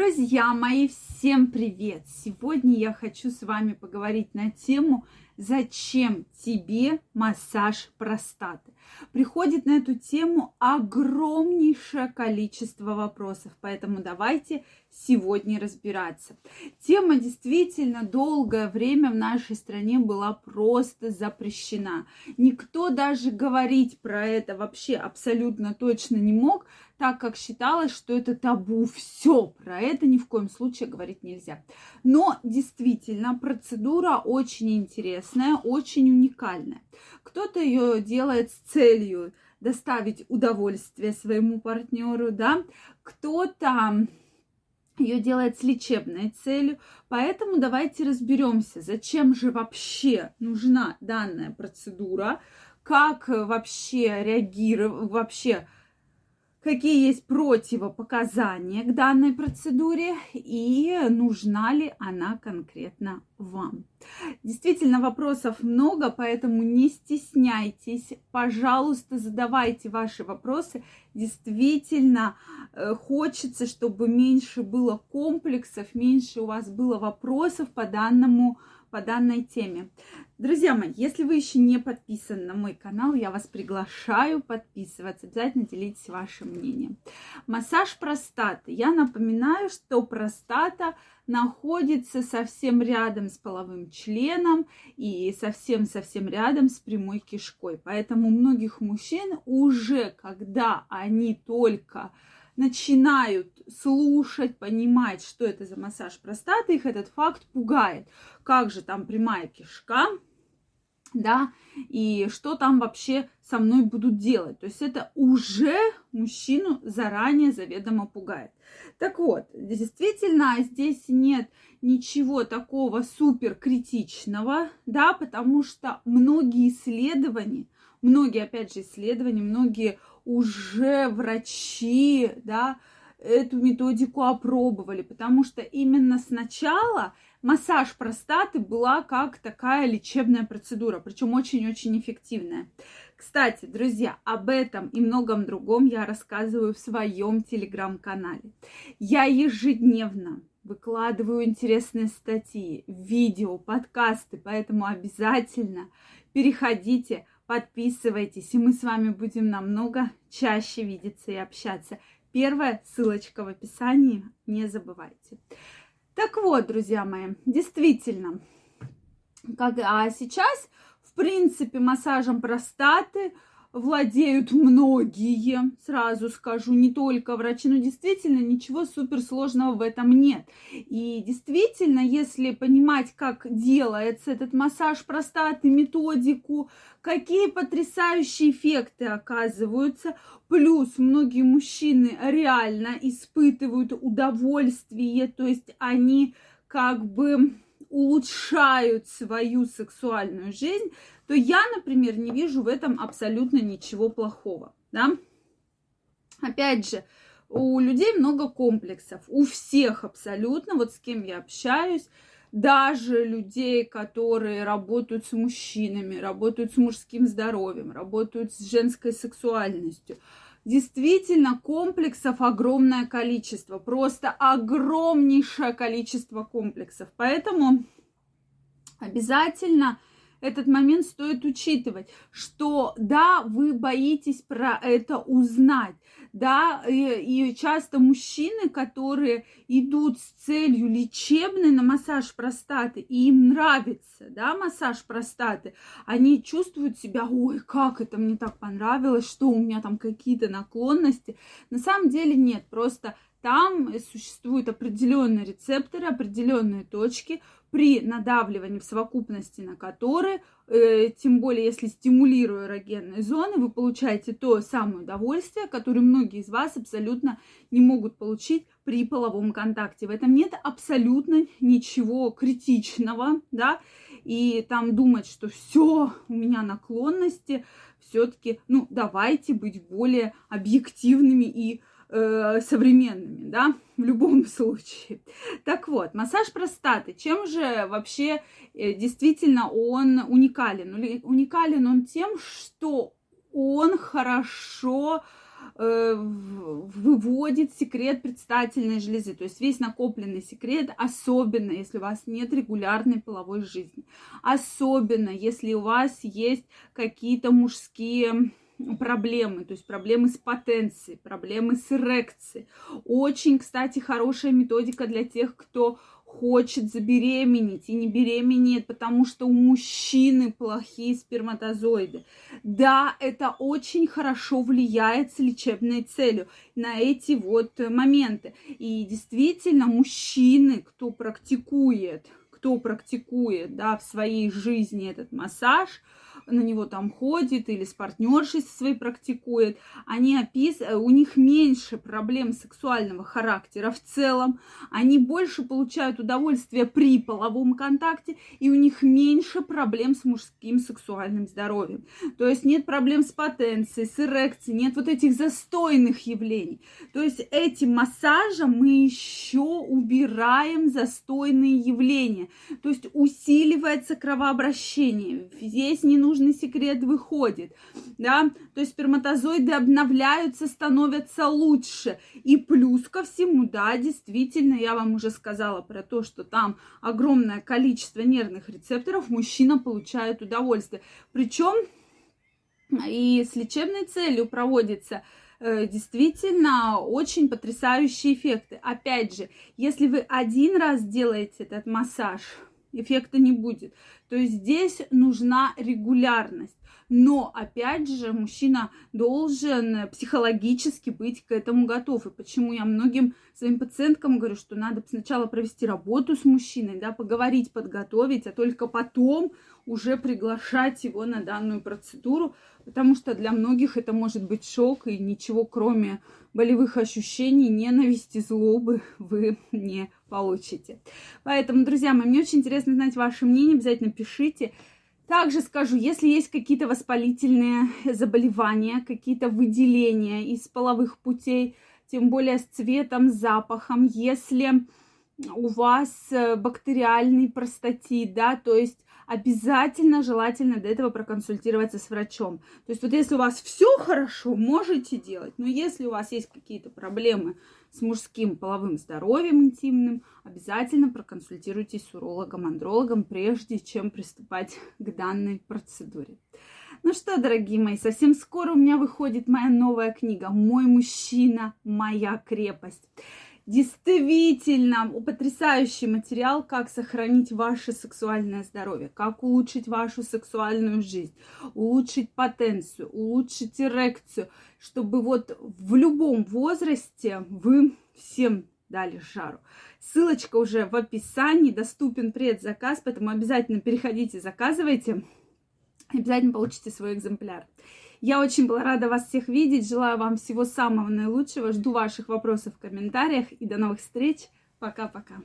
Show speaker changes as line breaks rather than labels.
Друзья мои, всем привет! Сегодня я хочу с вами поговорить на тему «Зачем тебе массаж простаты?» Приходит на эту тему огромнейшее количество вопросов, поэтому давайте сегодня разбираться. Тема действительно долгое время в нашей стране была просто запрещена. Никто даже говорить про это вообще абсолютно точно не мог, так как считалось, что это табу. Все, про это ни в коем случае говорить нельзя. Но действительно, процедура очень интересная, очень уникальная. Кто-то ее делает с целью доставить удовольствие своему партнеру, да, кто-то ее делает с лечебной целью. Поэтому давайте разберемся, зачем же вообще нужна данная процедура, как вообще реагировать, вообще какие есть противопоказания к данной процедуре и нужна ли она конкретно вам. Действительно, вопросов много, поэтому не стесняйтесь. Пожалуйста, задавайте ваши вопросы. Действительно, э, хочется, чтобы меньше было комплексов, меньше у вас было вопросов по данному по данной теме. Друзья мои, если вы еще не подписаны на мой канал, я вас приглашаю подписываться. Обязательно делитесь вашим мнением. Массаж простаты. Я напоминаю, что простата находится совсем рядом с половым членом и совсем-совсем рядом с прямой кишкой. Поэтому многих мужчин уже, когда они только начинают слушать, понимать, что это за массаж простаты, их этот факт пугает. Как же там прямая кишка, да, и что там вообще со мной будут делать. То есть это уже мужчину заранее заведомо пугает. Так вот, действительно, здесь нет ничего такого супер критичного, да, потому что многие исследования, многие, опять же, исследования, многие уже врачи, да, эту методику опробовали, потому что именно сначала массаж простаты была как такая лечебная процедура, причем очень-очень эффективная. Кстати, друзья, об этом и многом другом я рассказываю в своем телеграм-канале. Я ежедневно выкладываю интересные статьи, видео, подкасты, поэтому обязательно переходите, подписывайтесь, и мы с вами будем намного чаще видеться и общаться. Первая ссылочка в описании, не забывайте. Так вот, друзья мои, действительно, как, а сейчас, в принципе, массажем простаты – владеют многие, сразу скажу, не только врачи, но действительно ничего суперсложного в этом нет. И действительно, если понимать, как делается этот массаж простаты, методику, какие потрясающие эффекты оказываются, плюс многие мужчины реально испытывают удовольствие, то есть они как бы улучшают свою сексуальную жизнь, то я, например, не вижу в этом абсолютно ничего плохого, да. Опять же, у людей много комплексов, у всех абсолютно, вот с кем я общаюсь, даже людей, которые работают с мужчинами, работают с мужским здоровьем, работают с женской сексуальностью. Действительно, комплексов огромное количество, просто огромнейшее количество комплексов. Поэтому обязательно этот момент стоит учитывать, что да, вы боитесь про это узнать, да, и, и часто мужчины, которые идут с целью лечебной на массаж простаты, и им нравится, да, массаж простаты, они чувствуют себя, ой, как это мне так понравилось, что у меня там какие-то наклонности. На самом деле нет, просто там существуют определенные рецепторы, определенные точки, при надавливании в совокупности на которые, э, тем более если стимулируя эрогенные зоны, вы получаете то самое удовольствие, которое многие из вас абсолютно не могут получить при половом контакте. В этом нет абсолютно ничего критичного, да, и там думать, что все, у меня наклонности, все-таки, ну, давайте быть более объективными и э, современными, да, в любом случае. Так вот, массаж простаты. Чем же вообще э, действительно он уникален? Уникален он тем, что он хорошо э, выводит секрет предстательной железы, то есть весь накопленный секрет, особенно если у вас нет регулярной половой жизни, особенно если у вас есть какие-то мужские проблемы, то есть проблемы с потенцией, проблемы с эрекцией. Очень, кстати, хорошая методика для тех, кто хочет забеременеть и не беременеет, потому что у мужчины плохие сперматозоиды. Да, это очень хорошо влияет с лечебной целью на эти вот моменты. И действительно, мужчины, кто практикует, кто практикует, да, в своей жизни этот массаж – на него там ходит или с партнершей своей практикует, они опис... у них меньше проблем сексуального характера в целом, они больше получают удовольствие при половом контакте, и у них меньше проблем с мужским сексуальным здоровьем. То есть нет проблем с потенцией, с эрекцией, нет вот этих застойных явлений. То есть этим массажем мы еще убираем застойные явления. То есть усиливается кровообращение. Здесь не нужно нужный секрет выходит, да, то есть сперматозоиды обновляются, становятся лучше. И плюс ко всему, да, действительно, я вам уже сказала про то, что там огромное количество нервных рецепторов, мужчина получает удовольствие. Причем и с лечебной целью проводится э, действительно очень потрясающие эффекты. Опять же, если вы один раз делаете этот массаж, эффекта не будет. То есть здесь нужна регулярность. Но, опять же, мужчина должен психологически быть к этому готов. И почему я многим своим пациенткам говорю, что надо сначала провести работу с мужчиной, да, поговорить, подготовить, а только потом уже приглашать его на данную процедуру, потому что для многих это может быть шок, и ничего кроме болевых ощущений, ненависти, злобы вы не получите. Поэтому, друзья мои, мне очень интересно знать ваше мнение, обязательно пишите. Также скажу, если есть какие-то воспалительные заболевания, какие-то выделения из половых путей, тем более с цветом, запахом, если у вас э, бактериальный простатит, да, то есть обязательно желательно до этого проконсультироваться с врачом. То есть вот если у вас все хорошо, можете делать, но если у вас есть какие-то проблемы с мужским половым здоровьем интимным, обязательно проконсультируйтесь с урологом, андрологом, прежде чем приступать к данной процедуре. Ну что, дорогие мои, совсем скоро у меня выходит моя новая книга «Мой мужчина, моя крепость». Действительно потрясающий материал, как сохранить ваше сексуальное здоровье, как улучшить вашу сексуальную жизнь, улучшить потенцию, улучшить эрекцию, чтобы вот в любом возрасте вы всем дали жару. Ссылочка уже в описании, доступен предзаказ, поэтому обязательно переходите, заказывайте, обязательно получите свой экземпляр. Я очень была рада вас всех видеть. Желаю вам всего самого наилучшего. Жду ваших вопросов в комментариях. И до новых встреч. Пока-пока.